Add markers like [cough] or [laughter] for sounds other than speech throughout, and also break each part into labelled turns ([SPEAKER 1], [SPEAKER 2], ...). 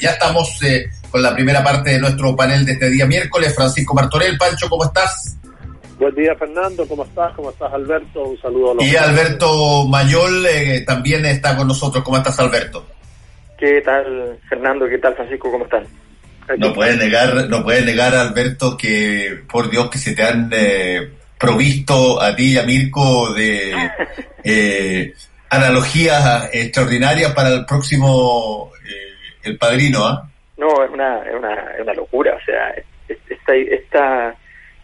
[SPEAKER 1] Ya estamos eh, con la primera parte de nuestro panel de este día miércoles. Francisco Martorell, Pancho, ¿cómo estás?
[SPEAKER 2] Buen día, Fernando. ¿Cómo estás? ¿Cómo estás, Alberto? Un saludo a los
[SPEAKER 1] Y Alberto Mayol eh, también está con nosotros. ¿Cómo estás, Alberto?
[SPEAKER 3] ¿Qué tal, Fernando? ¿Qué tal, Francisco? ¿Cómo están?
[SPEAKER 1] No puede negar, no puede negar, Alberto, que por Dios que se te han eh, provisto a ti y a Mirko de [laughs] eh, analogías extraordinarias para el próximo eh, El Padrino, ¿ah?
[SPEAKER 3] No, es una, es una, es una locura. O sea, esta, esta,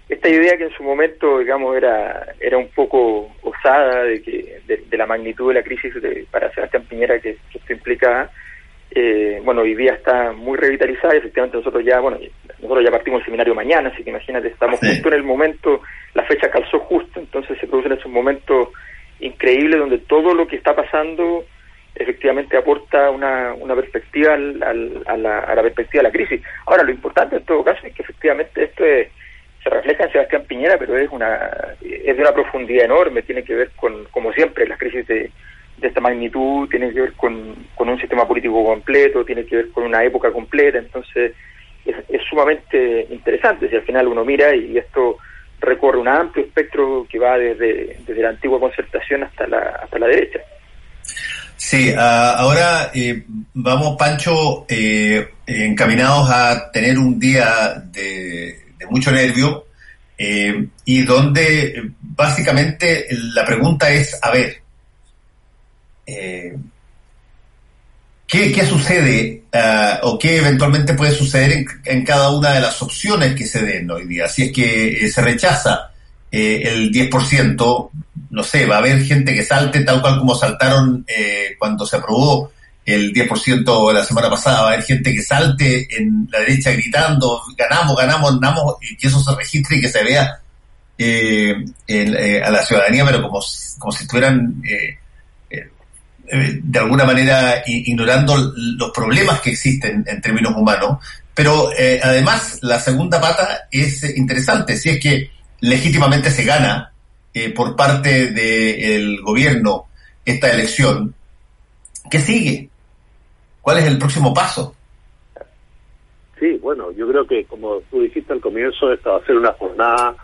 [SPEAKER 3] esta idea que en su momento, digamos, era, era un poco osada de que de, la magnitud de la crisis de, para Sebastián Piñera que, que esto implicaba, eh, bueno, hoy día está muy revitalizada y efectivamente nosotros ya, bueno, nosotros ya partimos el seminario mañana, así que imagínate, estamos justo en el momento, la fecha calzó justo, entonces se producen esos momentos increíbles donde todo lo que está pasando efectivamente aporta una, una perspectiva al, a, la, a la perspectiva de la crisis. Ahora, lo importante en todo caso es que efectivamente esto se refleja en Sebastián Piñera, pero es una es de una profundidad enorme, tiene que ver con, como siempre, las crisis de de esta magnitud tiene que ver con, con, un sistema político completo, tiene que ver con una época completa, entonces es, sumamente interesante si al final uno mira y esto recorre un amplio espectro que va desde, desde la antigua concertación hasta la, hasta la derecha.
[SPEAKER 1] Sí, ah, ahora eh, vamos, Pancho, eh, encaminados a tener un día de, mucho nervio eh, y donde básicamente la pregunta es, a ver, eh, ¿qué, sucede uh, o qué eventualmente puede suceder en, cada una de las opciones que se den hoy día? Si es que eh, se rechaza el 10%, no sé, va a haber gente que salte tal cual como saltaron cuando se aprobó el 10% la semana pasada, va a haber gente que salte en la derecha gritando, ganamos, ganamos, ganamos, y que eso se registre y que se vea a la ciudadanía, pero como, como si estuvieran eh, de alguna manera ignorando los problemas que existen en términos humanos, pero eh, además la segunda pata es interesante, si es que legítimamente se gana eh, por parte del gobierno esta elección, ¿qué sigue? ¿Cuál es el próximo paso?
[SPEAKER 2] Sí, bueno, yo creo que como tú dijiste al comienzo, esta va a ser una jornada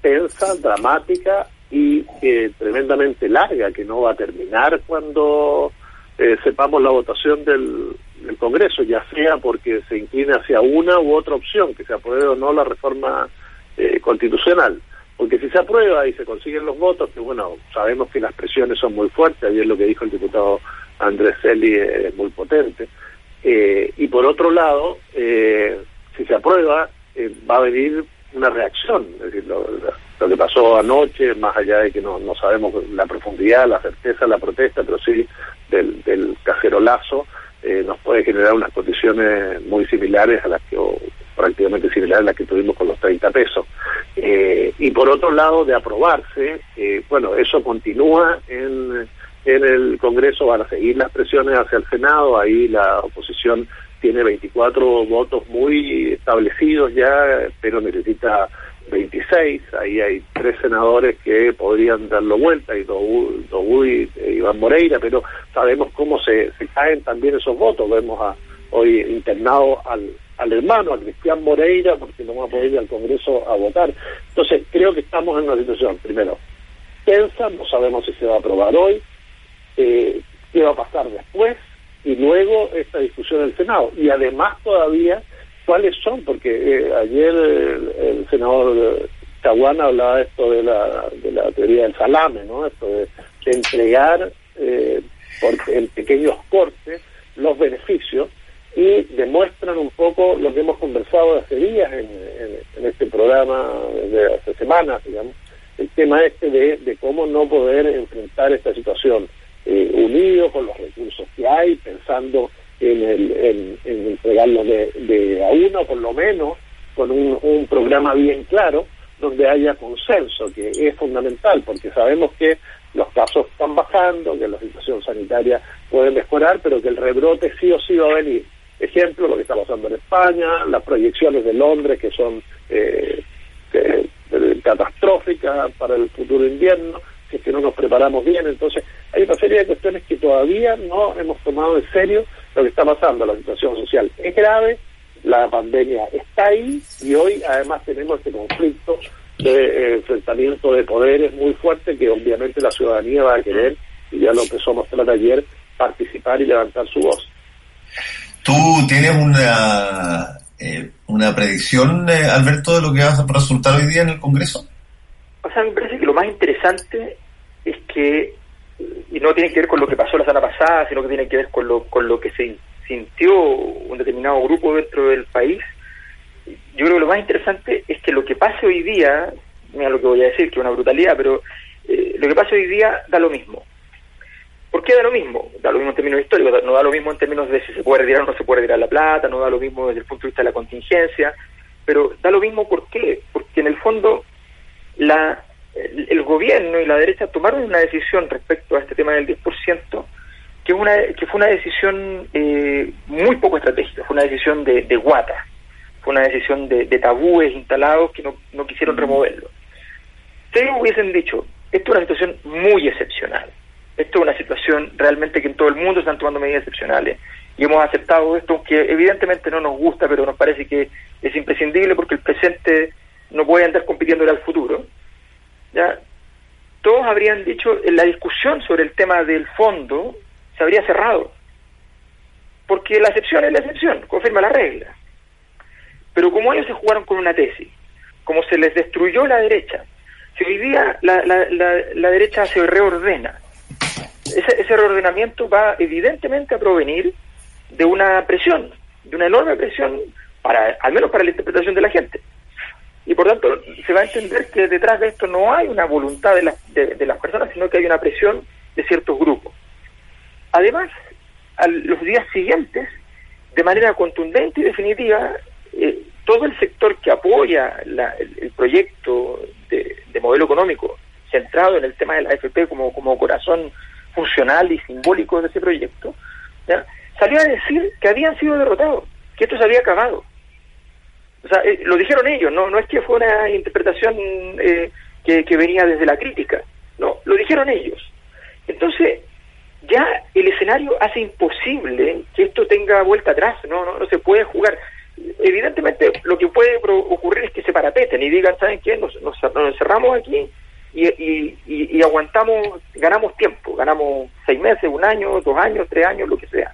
[SPEAKER 2] tensa, dramática y eh, tremendamente larga que no va a terminar cuando eh, sepamos la votación del, Congreso, ya sea porque se incline hacia una u otra opción, que se apruebe o no la reforma eh, constitucional. Porque si se aprueba y se consiguen los votos, que bueno, sabemos que las presiones son muy fuertes, ayer lo que dijo el diputado Andrés Celi es muy potente. y por otro lado, si se aprueba, va a venir una reacción, es decir, lo, lo que pasó anoche, más allá de que no, no sabemos la profundidad, la certeza la protesta, pero sí del, del cacerolazo, eh, nos puede generar unas condiciones muy similares a las que, prácticamente similares a las que tuvimos con los 30 pesos. Eh, y por otro lado, de aprobarse, eh, bueno, eso continúa en, en el Congreso, van a seguir las presiones hacia el Senado, ahí la oposición tiene 24 votos muy establecidos ya, pero necesita 26, ahí hay tres senadores que podrían darlo vuelta, y Dobu y e Iván Moreira, pero sabemos cómo se, se caen también esos votos. Vemos a, hoy internado al, al hermano, a Cristian Moreira, porque no va a poder ir al Congreso a votar. Entonces, creo que estamos en una situación, primero, tensa, no sabemos si se va a aprobar hoy, eh, qué va a pasar después, y luego esta discusión del Senado. Y además todavía cuáles son, porque eh, ayer el, senador Caguana hablaba esto de la, de la teoría del salame, ¿no? Esto de, entregar eh, por, en pequeños cortes los beneficios lo que hemos conversado hace días en, este programa, de hace semanas, digamos, el tema este de, de cómo no poder enfrentar esta situación eh, unido con los recursos que hay, pensando en, el, en, en entregarlo de, de, a uno, por lo menos, con un, un programa bien claro, donde haya consenso, que es fundamental, porque sabemos que los casos están bajando, que la situación sanitaria puede mejorar, pero que el rebrote sí o sí va a venir. Ejemplo, lo que está pasando en España, las proyecciones de Londres que son eh, catastróficas para el futuro invierno, si es que no nos preparamos bien. Entonces, hay una serie de cuestiones que todavía no hemos tomado en serio lo que está pasando, la situación social es grave, la pandemia está ahí y hoy además tenemos este conflicto de eh, enfrentamiento de poderes muy fuerte que obviamente la ciudadanía va a querer, y ya lo empezó a mostrar ayer, participar y levantar su voz.
[SPEAKER 1] ¿Tú tienes una, eh, una predicción, eh, Alberto, de lo que va a resultar hoy día en el Congreso?
[SPEAKER 3] O sea, me parece que lo más interesante es que, y no tiene que ver con lo que pasó la semana pasada, sino que tiene que ver con lo, con lo que se sintió un determinado grupo dentro del país, yo creo que lo más interesante es que lo que pase hoy día, mira lo que voy a decir, que es una brutalidad, pero eh, lo que pase hoy día da lo mismo. ¿Por qué da lo mismo? Da lo mismo en términos históricos, no da lo mismo en términos de si se puede retirar o no se puede retirar la plata, no da lo mismo desde el punto de vista de la contingencia, pero da lo mismo ¿por qué? Porque en el fondo la, el, gobierno y la derecha tomaron una decisión respecto a este tema del 10%, que, una, que fue una decisión eh, muy poco estratégica, fue una decisión de, de guata, fue una decisión de, de tabúes instalados que no, no quisieron removerlo. Si ellos hubiesen dicho, esto es una situación muy excepcional, esto es una situación realmente que en todo el mundo están tomando medidas excepcionales y hemos aceptado esto, aunque evidentemente no nos gusta, pero nos parece que es imprescindible porque el presente no puede andar compitiendo al futuro. ¿ya? Todos habrían dicho, en la discusión sobre el tema del fondo se habría cerrado, porque la excepción es la excepción, confirma la regla. Pero como ellos se jugaron con una tesis, como se les destruyó la derecha, si hoy día la, la, la derecha se reordena, ese, ese reordenamiento va evidentemente a provenir de una presión, de una enorme presión, para al menos para la interpretación de la gente. Y por tanto, se va a entender que detrás de esto no hay una voluntad de, de, las personas, sino que hay una presión de ciertos grupos. Además, a los días siguientes, de manera contundente y definitiva, eh, todo el sector que apoya el, proyecto de, de, modelo económico centrado en el tema de la AFP como, como corazón funcional y simbólico de ese proyecto, salió a decir que habían sido derrotados, que esto se había acabado. O sea, eh, lo dijeron ellos, no no es que fue una interpretación eh, que, que venía desde la crítica, no, lo dijeron ellos. Entonces, ya el escenario hace imposible que esto tenga vuelta atrás, no, no, no se puede jugar. Evidentemente, lo que puede ocurrir es que se parapeten y digan, ¿saben qué? Nos, nos, nos encerramos aquí y, y, aguantamos, ganamos tiempo, ganamos seis meses, un año, dos años, tres años, lo que sea.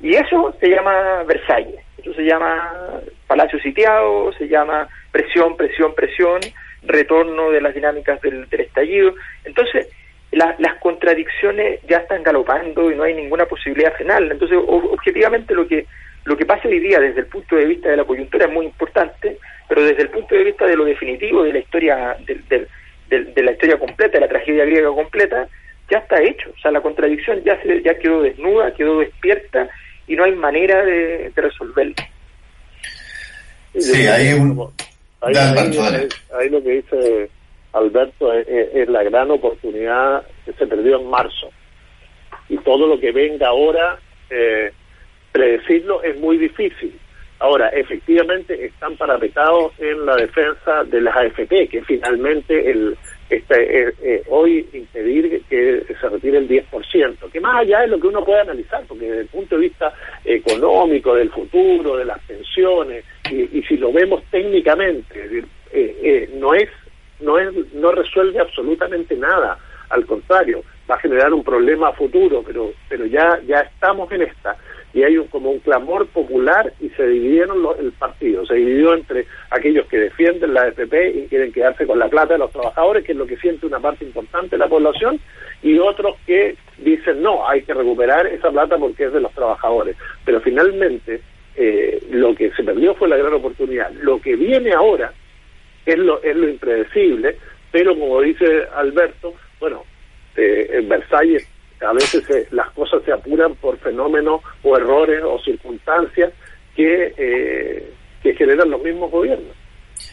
[SPEAKER 3] Y eso se llama Versalles, eso se llama Palacio Sitiado, se llama presión, presión, presión, retorno de las dinámicas del, estallido. Entonces, las contradicciones ya están galopando y no hay ninguna posibilidad final. Entonces, objetivamente lo que lo que pasa hoy día desde el punto de vista de la coyuntura es muy importante, pero desde el punto de vista de lo definitivo de la historia del, del, de, la historia completa, de la tragedia griega completa, ya está hecho. O sea, la contradicción ya, se, ya quedó desnuda, quedó despierta y no hay manera de, resolverlo.
[SPEAKER 1] Sí, hay un...
[SPEAKER 2] Ahí, ahí, lo que dice Alberto es, la gran oportunidad que se perdió en marzo. Y todo lo que venga ahora, eh, predecirlo es muy difícil. Ahora, efectivamente están parapetados en la defensa de las AFP, que finalmente el, este, eh, eh, hoy impedir que se retire el 10%, que más allá es lo que uno puede analizar, porque desde el punto de vista económico, del futuro, de las pensiones, y, si lo vemos técnicamente, eh, no es no es no resuelve absolutamente nada, al contrario, va a generar un problema futuro, pero pero ya ya estamos en esta y hay un, como un clamor popular y se dividieron el partido, se dividió entre aquellos que defienden la FP y quieren quedarse con la plata de los trabajadores, que es lo que siente una parte importante de la población, y otros que dicen no, hay que recuperar esa plata porque es de los trabajadores. Pero finalmente eh, lo que se perdió fue la gran oportunidad. Lo que viene ahora es lo, es lo impredecible, pero como dice Alberto, bueno, eh, en Versalles a veces las cosas se apuran por fenómenos o errores o circunstancias que, eh, que generan los mismos gobiernos.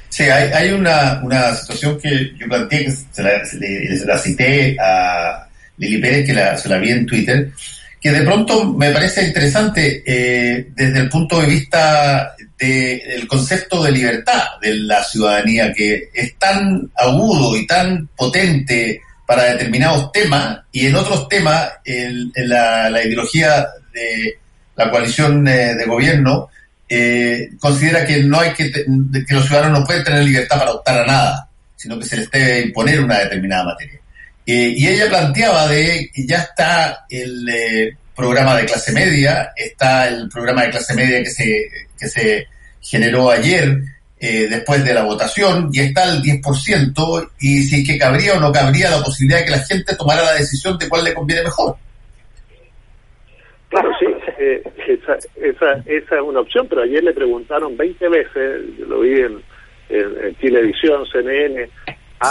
[SPEAKER 1] Sí, hay, hay una, una situación que yo planteé, que se la, cité a Lili Pérez, que la, se la vi en Twitter, que de pronto me parece interesante eh, desde el punto de vista del concepto de libertad de la ciudadanía, que es tan agudo y tan potente para determinados temas y en otros temas la, ideología de, la coalición de gobierno, considera que no hay que, que los ciudadanos no pueden tener libertad para optar a nada, sino que se les debe imponer una determinada materia. y ella planteaba de que ya está el programa de clase media, está el programa de clase media que se, que se generó ayer eh, después de la votación y está el 10% y si es que cabría o no cabría la posibilidad de que la gente tomara la decisión de cuál le conviene mejor.
[SPEAKER 2] Claro, sí, eh, esa, esa, esa es una opción, pero ayer le preguntaron 20 veces, yo lo vi en, en, Televisión, CNN.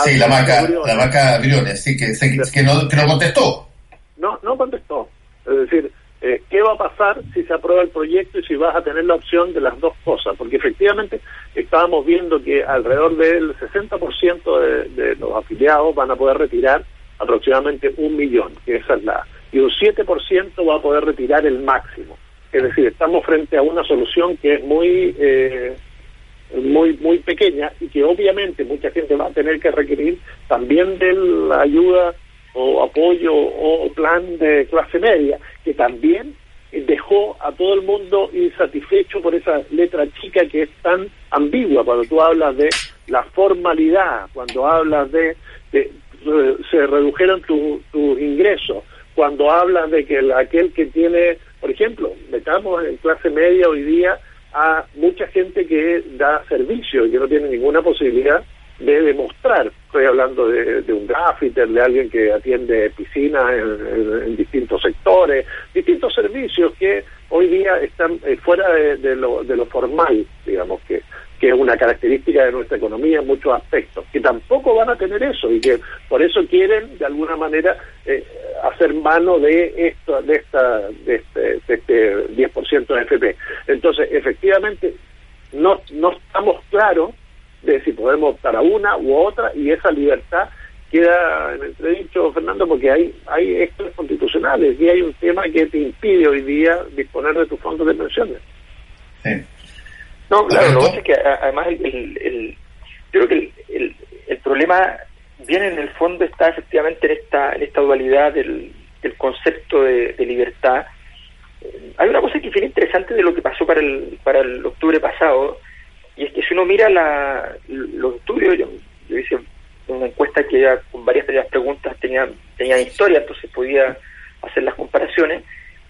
[SPEAKER 1] Sí, la vaca, la vaca Briones, sí, que, que, no, que no contestó.
[SPEAKER 2] No, no contestó. Es decir, eh, ¿qué va a pasar si se aprueba el proyecto y si vas a tener la opción de las dos cosas? Porque efectivamente estábamos viendo que alrededor del 60% de, de los afiliados van a poder retirar aproximadamente un millón, que esa es la... Y un 7% va a poder retirar el máximo. Es decir, estamos frente a una solución que es muy... Eh, muy muy pequeña y que obviamente mucha gente va a tener que requerir también de la ayuda o apoyo o plan de clase media, que también dejó a todo el mundo insatisfecho por esa letra chica que es tan ambigua. Cuando tú hablas de la formalidad, cuando hablas de, se redujeron tus ingresos, cuando hablas de que aquel que tiene, por ejemplo, metamos en clase media hoy día a mucha gente que da servicio y que no tiene ninguna posibilidad de demostrar. Estoy hablando de, un graffiter, de alguien que atiende piscinas en, distintos sectores, distintos servicios que hoy día están eh, fuera de, lo, de lo formal, digamos, que, que es una característica de nuestra economía en muchos aspectos, que tampoco van a tener eso y que por eso quieren, de alguna manera, eh, hacer mano de esto, de esta, de este, de este 10% de FP. Entonces, efectivamente, no, no estamos claros de si podemos optar a una u otra y esa libertad queda en entredicho, Fernando, porque hay hay extras constitucionales y hay un tema que te impide hoy día disponer de tus fondos de pensiones.
[SPEAKER 3] No, claro, lo que es que además el, el, yo creo que el, el, problema viene en el fondo está efectivamente en esta en esta dualidad del, del concepto de, libertad. Hay una cosa que es interesante de lo que pasó para el para el octubre pasado, y es que si uno mira la, los estudios, yo, hice una encuesta que ya con varias de las preguntas tenía, tenía historia, entonces podía hacer las comparaciones.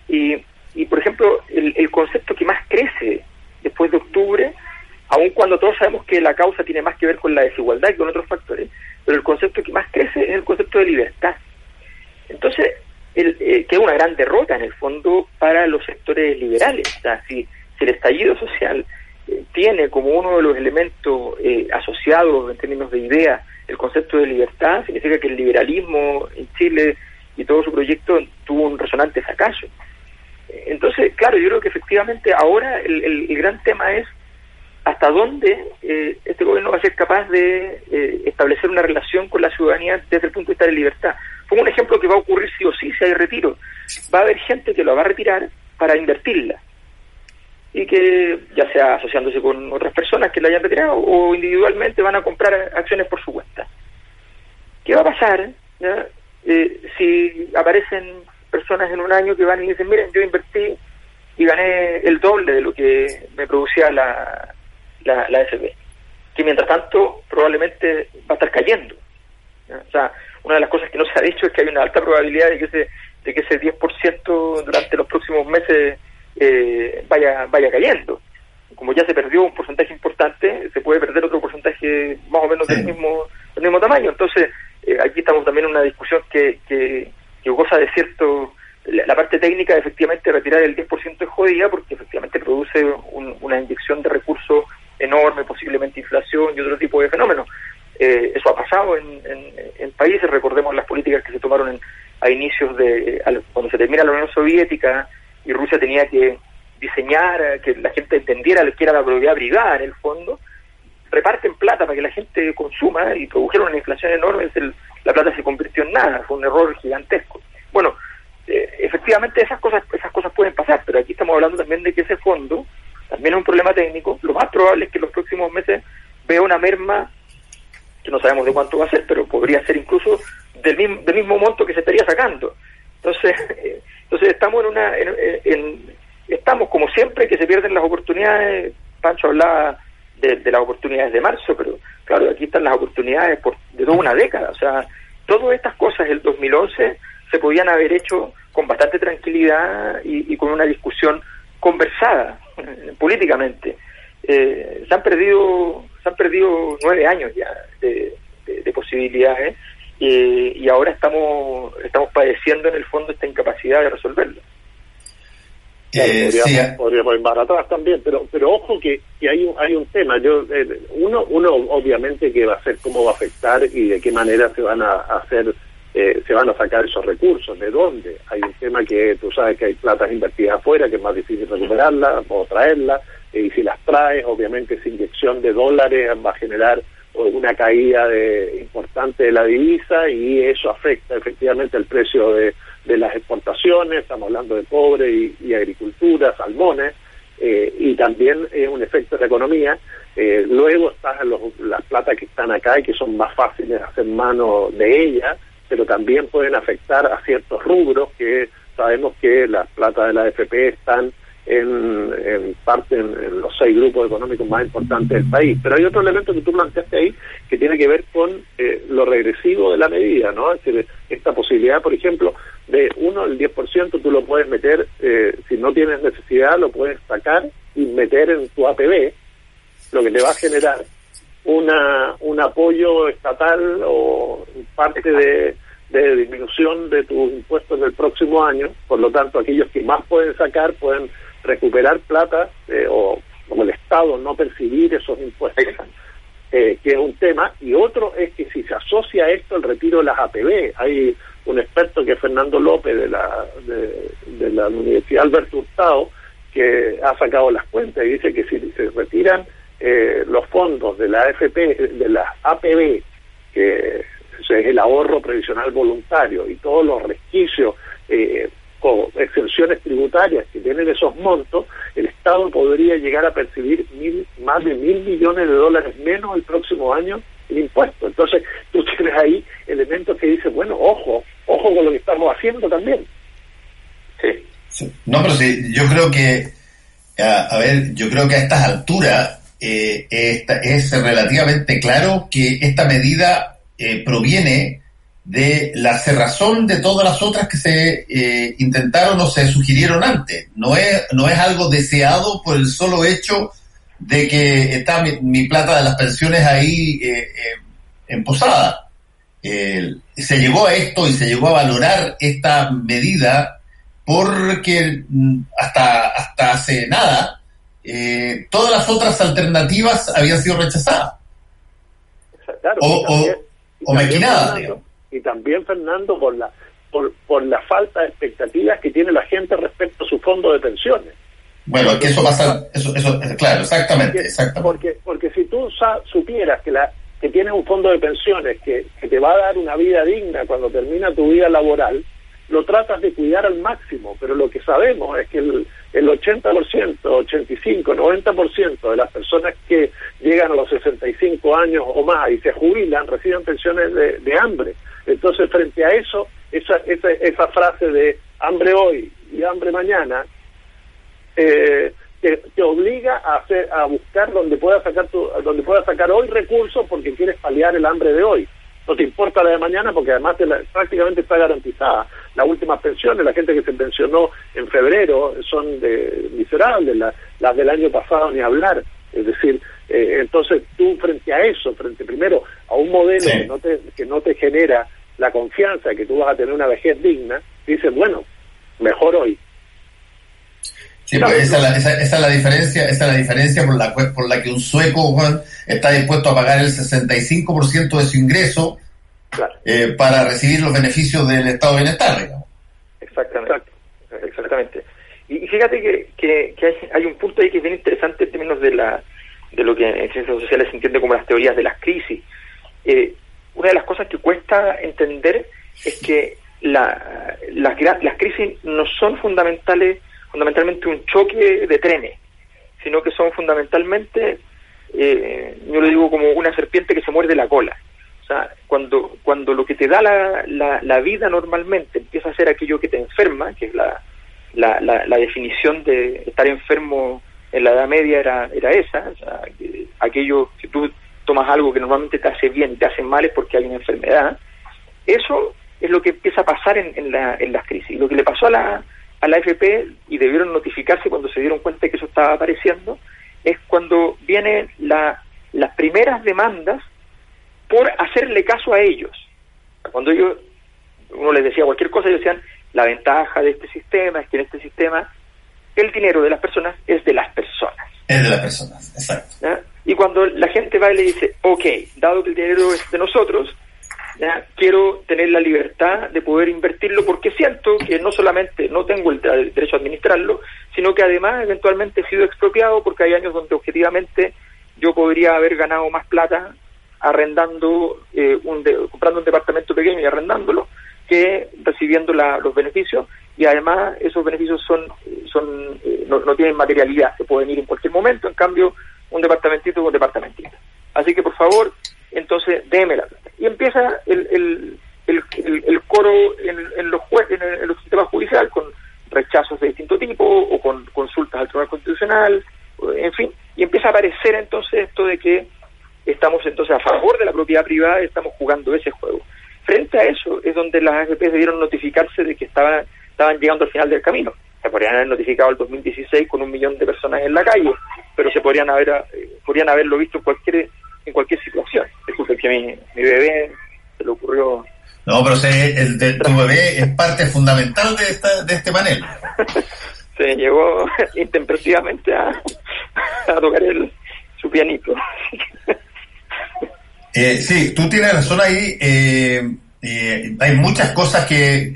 [SPEAKER 3] Y, y por ejemplo, el, el concepto que más crece después de octubre, aun cuando todos sabemos que la causa tiene más que ver con la desigualdad y con otros factores, pero el concepto que más crece es el concepto de libertad. Entonces, el, eh, que es una gran derrota en el fondo para los sectores liberales. O sea, si, si el estallido social tiene como uno de los elementos eh, asociados en términos de idea el concepto de libertad, significa que el liberalismo en Chile y todo su proyecto tuvo un resonante fracaso. Entonces, claro, yo creo que efectivamente ahora el, gran tema es hasta dónde eh, este gobierno va a ser capaz de eh, establecer una relación con la ciudadanía desde el punto de vista de libertad. Pongo un ejemplo que va a ocurrir sí o sí si hay retiro. Va a haber gente que lo va a retirar para invertirla y que ya sea asociándose con otras personas que la hayan retirado o individualmente van a comprar acciones por su cuenta. ¿Qué va a pasar eh, si aparecen personas en un año que van y dicen, miren, yo invertí y gané el doble de lo que me producía la, la, la FP? Que mientras tanto probablemente va a estar cayendo. O sea, una de las cosas que no se ha dicho es que hay una alta probabilidad de que ese, de que ese 10% durante los próximos meses eh, vaya, vaya cayendo. Como ya se perdió un porcentaje importante, se puede perder otro porcentaje más o menos del mismo del mismo tamaño. Entonces, eh, aquí estamos también en una discusión que, que, goza de cierto... La, parte técnica, efectivamente, retirar el 10% es jodida porque efectivamente produce una inyección de recursos enorme, posiblemente inflación y otro tipo de fenómenos. Eh, eso ha pasado en, en, países, recordemos las políticas que se tomaron a inicios de, cuando se termina la Unión Soviética, y Rusia tenía que diseñar, eh, que la gente entendiera que era la propiedad privada en el fondo, reparten plata para que la gente consuma y produjeron una inflación enorme, la plata se convirtió en nada, fue un error gigantesco. Bueno, eh, efectivamente esas cosas esas cosas pueden pasar, pero aquí estamos hablando también de que ese fondo también es un problema técnico, lo más probable es que en los próximos meses vea una merma que no sabemos de cuánto va a ser, pero podría ser incluso del mismo, del mismo monto que se estaría sacando. Entonces, [laughs] eh, entonces estamos en una en, estamos como siempre que se pierden las oportunidades. Pancho hablaba de, las oportunidades de marzo, pero claro, aquí están las oportunidades por, de toda una década. O sea, todas estas cosas del 2011 se podían haber hecho con bastante tranquilidad y, con una discusión conversada [laughs] políticamente. Eh, se han perdido se han perdido nueve años ya de, posibilidades y ahora estamos estamos padeciendo en el fondo esta incapacidad de resolverlo.
[SPEAKER 2] Eh, podríamos, ir más atrás también, pero pero ojo que, que hay un, hay un tema. Yo eh, uno uno obviamente que va a ser cómo va a afectar y de qué manera se van a hacer eh, se van a sacar esos recursos, de dónde. Hay un tema que tú sabes que hay platas invertidas afuera, que es más difícil recuperarla o traerla, y si las traes, obviamente esa inyección de dólares va a generar una caída de, importante de la divisa y eso afecta efectivamente el precio de, de las exportaciones, estamos hablando de cobre y, agricultura, salmones, eh, y también es un efecto de la economía. Eh, luego están las platas que están acá y que son más fáciles de hacer mano de ellas, pero también pueden afectar a ciertos rubros que sabemos que las platas de la AFP están en, parte en, los seis grupos económicos más importantes del país. Pero hay otro elemento que tú planteaste ahí que tiene que ver con eh, lo regresivo de la medida, ¿no? Es decir, esta posibilidad, por ejemplo, de uno, el 10% tú lo puedes meter, eh, si no tienes necesidad, lo puedes sacar y meter en tu APB, lo que te va a generar una, un apoyo estatal o parte de de disminución de tus impuestos del próximo año, por lo tanto aquellos que más pueden sacar pueden recuperar plata eh, o como el Estado no percibir esos impuestos, eh, que es un tema, y otro es que si se asocia a esto el retiro de las APB, hay un experto que es Fernando López de la, de, la Universidad Alberto Hurtado, que ha sacado las cuentas y dice que si se retiran eh, los fondos de la AFP, de las APB, que es el ahorro previsional voluntario y todos los resquicios eh, o exenciones tributarias que tienen esos montos, el Estado podría llegar a percibir mil, más de mil millones de dólares menos el próximo año en impuestos. Entonces, tú tienes ahí elementos que dicen, bueno, ojo, ojo con lo que estamos haciendo también.
[SPEAKER 1] Sí. No, pero sí, yo creo que, a, ver, yo creo que a estas alturas eh, es relativamente claro que esta medida eh, proviene de la cerrazón de todas las otras que se eh, intentaron o se sugirieron antes. No es, no es algo deseado por el solo hecho de que está mi, plata de las pensiones ahí eh, eh en posada. se llegó a esto y se llegó a valorar esta medida porque mm, hasta, hasta hace nada todas las otras alternativas habían sido rechazadas. o, o, o maquinadas,
[SPEAKER 2] y también Fernando por la por, por la falta de expectativas que tiene la gente respecto a su fondo de pensiones.
[SPEAKER 1] Bueno, que eso pasa, eso, eso, claro, exactamente, exactamente.
[SPEAKER 2] Porque, porque si tú supieras que la que tienes un fondo de pensiones que, que te va a dar una vida digna cuando termina tu vida laboral, lo tratas de cuidar al máximo, pero lo que sabemos es que el, el 80%, 85, 90% de las personas que llegan a los 65 años o más y se jubilan reciben pensiones de, hambre. Entonces, frente a eso, esa, frase de hambre hoy y hambre mañana, eh, te, obliga a hacer, a buscar donde puedas sacar tu, donde puedas sacar hoy recursos porque quieres paliar el hambre de hoy. No te importa la de mañana porque además prácticamente está garantizada. Las últimas pensiones, la gente que se pensionó en febrero son de miserables, las del año pasado ni hablar. Es decir, eh, entonces tú frente a eso, frente primero a un modelo que, no te, que no te genera la confianza de que tú vas a tener una vejez digna, dices, bueno, mejor hoy.
[SPEAKER 1] Sí, pues esa, es la, diferencia, esa es la diferencia por la, por la que un sueco está dispuesto a pagar el 65% de su ingreso eh, para recibir los beneficios del estado de bienestar.
[SPEAKER 3] Exactamente. Exactamente. Y fíjate que, que, hay, hay, un punto ahí que es bien interesante en términos de la de lo que en ciencias sociales se entiende como las teorías de las crisis. Eh, una de las cosas que cuesta entender es que la, las, las crisis no son fundamentales, fundamentalmente un choque de trenes, sino que son fundamentalmente, eh, yo lo digo como una serpiente que se muerde la cola. O sea, cuando, cuando lo que te da la, la, la vida normalmente empieza a ser aquello que te enferma, que es la, la, la, definición de estar enfermo en la Edad Media era, era esa, o sea, aquello que tú tomas algo que normalmente te hace bien y te hace mal es porque hay una enfermedad. Eso es lo que empieza a pasar en, en, la, en las crisis. Lo que le pasó a la, a la AFP, y debieron notificarse cuando se dieron cuenta que eso estaba apareciendo, es cuando vienen la, las primeras demandas por hacerle caso a ellos. Cuando ellos, uno les decía cualquier cosa, ellos decían, la ventaja de este sistema es que en este sistema el dinero de las personas es de las personas.
[SPEAKER 1] Es de las personas, exacto.
[SPEAKER 3] Y cuando la gente va y le dice, ok, dado que el dinero es de nosotros, quiero tener la libertad de poder invertirlo porque siento que no solamente no tengo el, derecho a administrarlo, sino que además eventualmente he sido expropiado porque hay años donde objetivamente yo podría haber ganado más plata arrendando, eh, un comprando un departamento pequeño y arrendándolo que recibiendo los beneficios y además esos beneficios son, son eh, no, no tienen materialidad, se pueden ir en cualquier momento, en cambio un departamentito es un departamentito. Así que por favor, entonces déme la plata. Y empieza el, el, el, coro en, los en, sistemas judiciales con rechazos de distinto tipo o con consultas al Tribunal Constitucional, en fin, y empieza a aparecer entonces esto de que estamos entonces a privada y estamos jugando ese juego. Frente a eso es donde las AFP debieron notificarse de que estaban, estaban llegando al final del camino se podrían haber notificado el 2016 con un millón de personas en la calle, pero se podrían haber eh, podrían haberlo visto en cualquier en cualquier situación. Disculpe que mi, mi bebé se le ocurrió.
[SPEAKER 1] No, pero el de tu bebé es parte fundamental de, esta, de este panel. [laughs]
[SPEAKER 3] se llegó [laughs] intempestivamente a, a tocar el, su pianito.
[SPEAKER 1] Eh, sí, tú tienes razón ahí. Eh, eh, hay muchas cosas que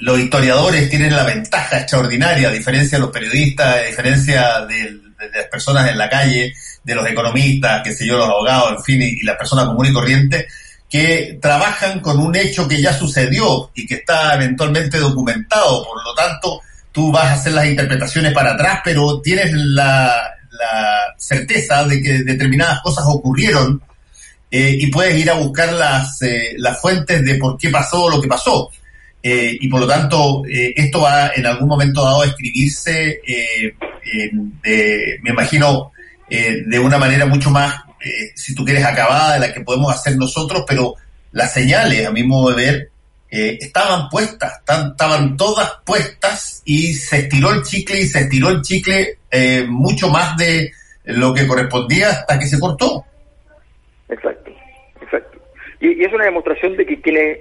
[SPEAKER 1] los historiadores tienen la ventaja extraordinaria, a diferencia de los periodistas, a diferencia de, las personas en la calle, de los economistas, que sé yo, los abogados, en fin, y, las personas comunes y corrientes, que trabajan con un hecho que ya sucedió y que está eventualmente documentado. Por lo tanto, tú vas a hacer las interpretaciones para atrás, pero tienes la, la certeza de que determinadas cosas ocurrieron eh, y puedes ir a buscar las, eh, las fuentes de por qué pasó lo que pasó. Eh, y por lo tanto, esto va en algún momento dado a escribirse, de, me imagino, de una manera mucho más, si tú quieres, acabada de la que podemos hacer nosotros, pero las señales, a mi modo de ver, estaban puestas, estaban todas puestas y se estiró el chicle y se estiró el chicle mucho más de lo que correspondía hasta que se cortó.
[SPEAKER 3] Exacto, exacto. Y, es una demostración de que quienes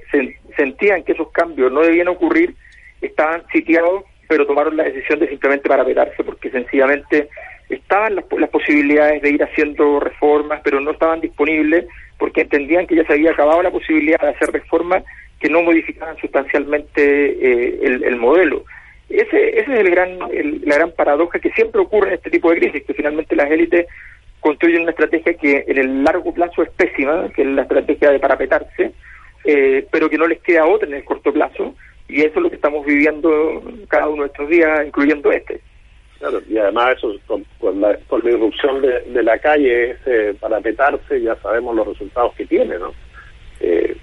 [SPEAKER 3] sentían que esos cambios no debían ocurrir estaban sitiados, pero tomaron la decisión de simplemente parapetarse porque sencillamente estaban las, posibilidades de ir haciendo reformas, pero no estaban disponibles porque entendían que ya se había acabado la posibilidad de hacer reformas que no modificaran sustancialmente eh, el, modelo. Ese, ese es el gran, la gran paradoja que siempre ocurre en este tipo de crisis, que finalmente las élites construyen una estrategia que en el largo plazo es pésima, que es la estrategia de parapetarse, eh, pero que no les queda otra en el corto plazo, y eso es lo que estamos viviendo cada uno de estos días, incluyendo este.
[SPEAKER 2] Claro, y además eso con, la, con la irrupción de, la calle, ese parapetarse, ya sabemos los resultados que tiene, ¿no? Eh,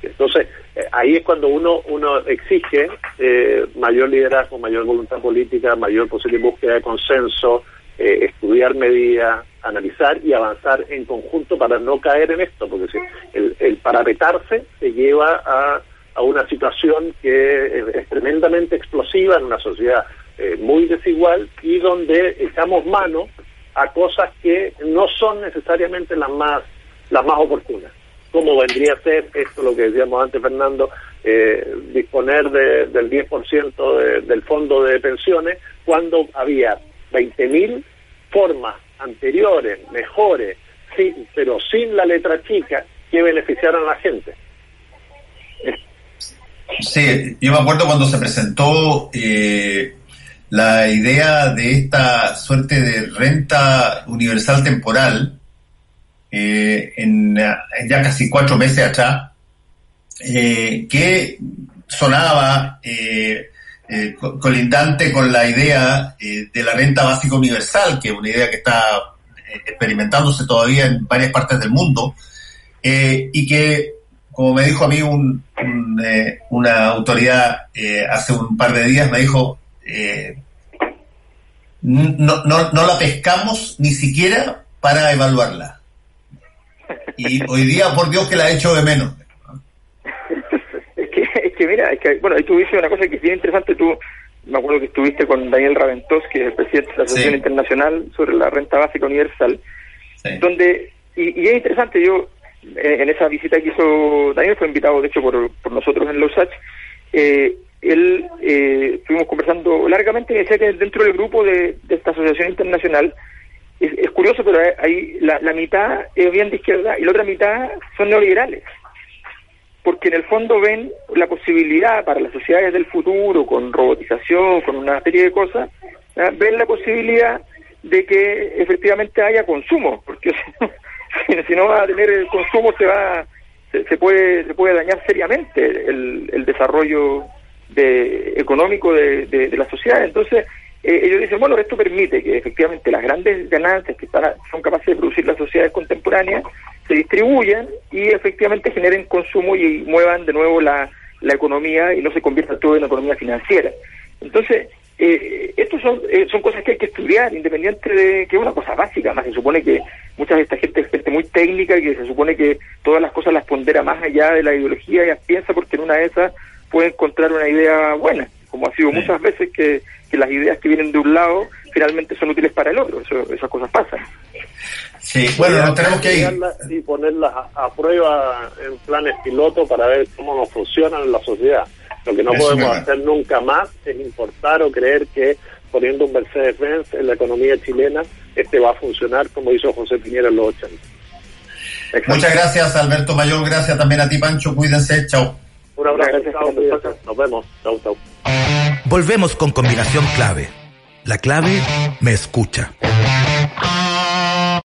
[SPEAKER 2] entonces, eh, ahí es cuando uno uno exige mayor liderazgo, mayor voluntad política, mayor posible búsqueda de consenso, eh, estudiar medidas, analizar y avanzar en conjunto para no caer en esto, porque si el, el parapetarse te lleva a, a una situación que es, tremendamente explosiva en una sociedad eh, muy desigual y donde echamos mano a cosas que no son necesariamente las más las más oportunas. Como vendría a ser esto lo que decíamos antes Fernando eh, disponer de, del 10% de, del fondo de pensiones cuando había 20.000 formas anteriores, mejores, sí, pero sin la letra chica, que beneficiaran a la gente.
[SPEAKER 1] Sí, yo me acuerdo cuando se presentó eh, la idea de esta suerte de renta universal temporal eh, en ya casi cuatro meses atrás, eh, que sonaba eh, eh, colindante con la idea eh, de la renta básica universal, que es una idea que está eh, experimentándose todavía en varias partes del mundo, y que, como me dijo a mí un, una autoridad hace un par de días, me dijo, no, no, no la pescamos ni siquiera para evaluarla. Y hoy día, por Dios, que la he hecho de menos.
[SPEAKER 3] Es, que, es mira, es que, bueno, ahí tú dices una cosa que es bien interesante. Tú, me acuerdo que estuviste con Daniel Raventós, que es el presidente de la Asociación Internacional sobre la Renta Básica Universal, donde, y, y, es interesante, yo, en esa visita que hizo Daniel, fue invitado, de hecho, por, por nosotros en Los eh, él eh, estuvimos conversando largamente y decía que dentro del grupo de, esta asociación internacional es, curioso, pero hay la, la, mitad es bien de izquierda y la otra mitad son neoliberales, porque en el fondo ven la posibilidad para las sociedades del futuro, con robotización, con una serie de cosas, ven la posibilidad de que efectivamente haya consumo, porque [laughs] si, no va a tener el consumo se va se, puede se puede dañar seriamente el, el desarrollo de, económico de, de, la sociedad. Entonces, eh, ellos dicen, bueno, esto permite que efectivamente las grandes ganancias que están, son capaces de producir las sociedades contemporáneas se distribuyan y efectivamente generen consumo y muevan de nuevo la, la economía y no se convierta todo en economía financiera. Entonces, eh, estos son, eh, son cosas que hay que estudiar, independiente de que es una cosa básica, más se supone que mucha de esta gente es gente muy técnica y que se supone que todas las cosas las pondera más allá de la ideología y piensa porque en una de esas puede encontrar una idea buena, como ha sido muchas veces que, las ideas que vienen de un lado finalmente son útiles para el otro, Eso, esas cosas pasan.
[SPEAKER 1] Sí, bueno, nos tenemos que ir.
[SPEAKER 2] Y ponerlas a, prueba en planes piloto para ver cómo nos funcionan en la sociedad. Lo que no podemos hacer nunca más es importar o creer que poniendo un Mercedes-Benz en la economía chilena, este va a funcionar como hizo José Piñera en los 80.
[SPEAKER 1] Muchas gracias, Alberto Mayor. Gracias también a ti, Pancho. Cuídense. Chao.
[SPEAKER 2] Un abrazo. Nos vemos. Chau, chau.
[SPEAKER 4] Volvemos con combinación clave. La clave me escucha.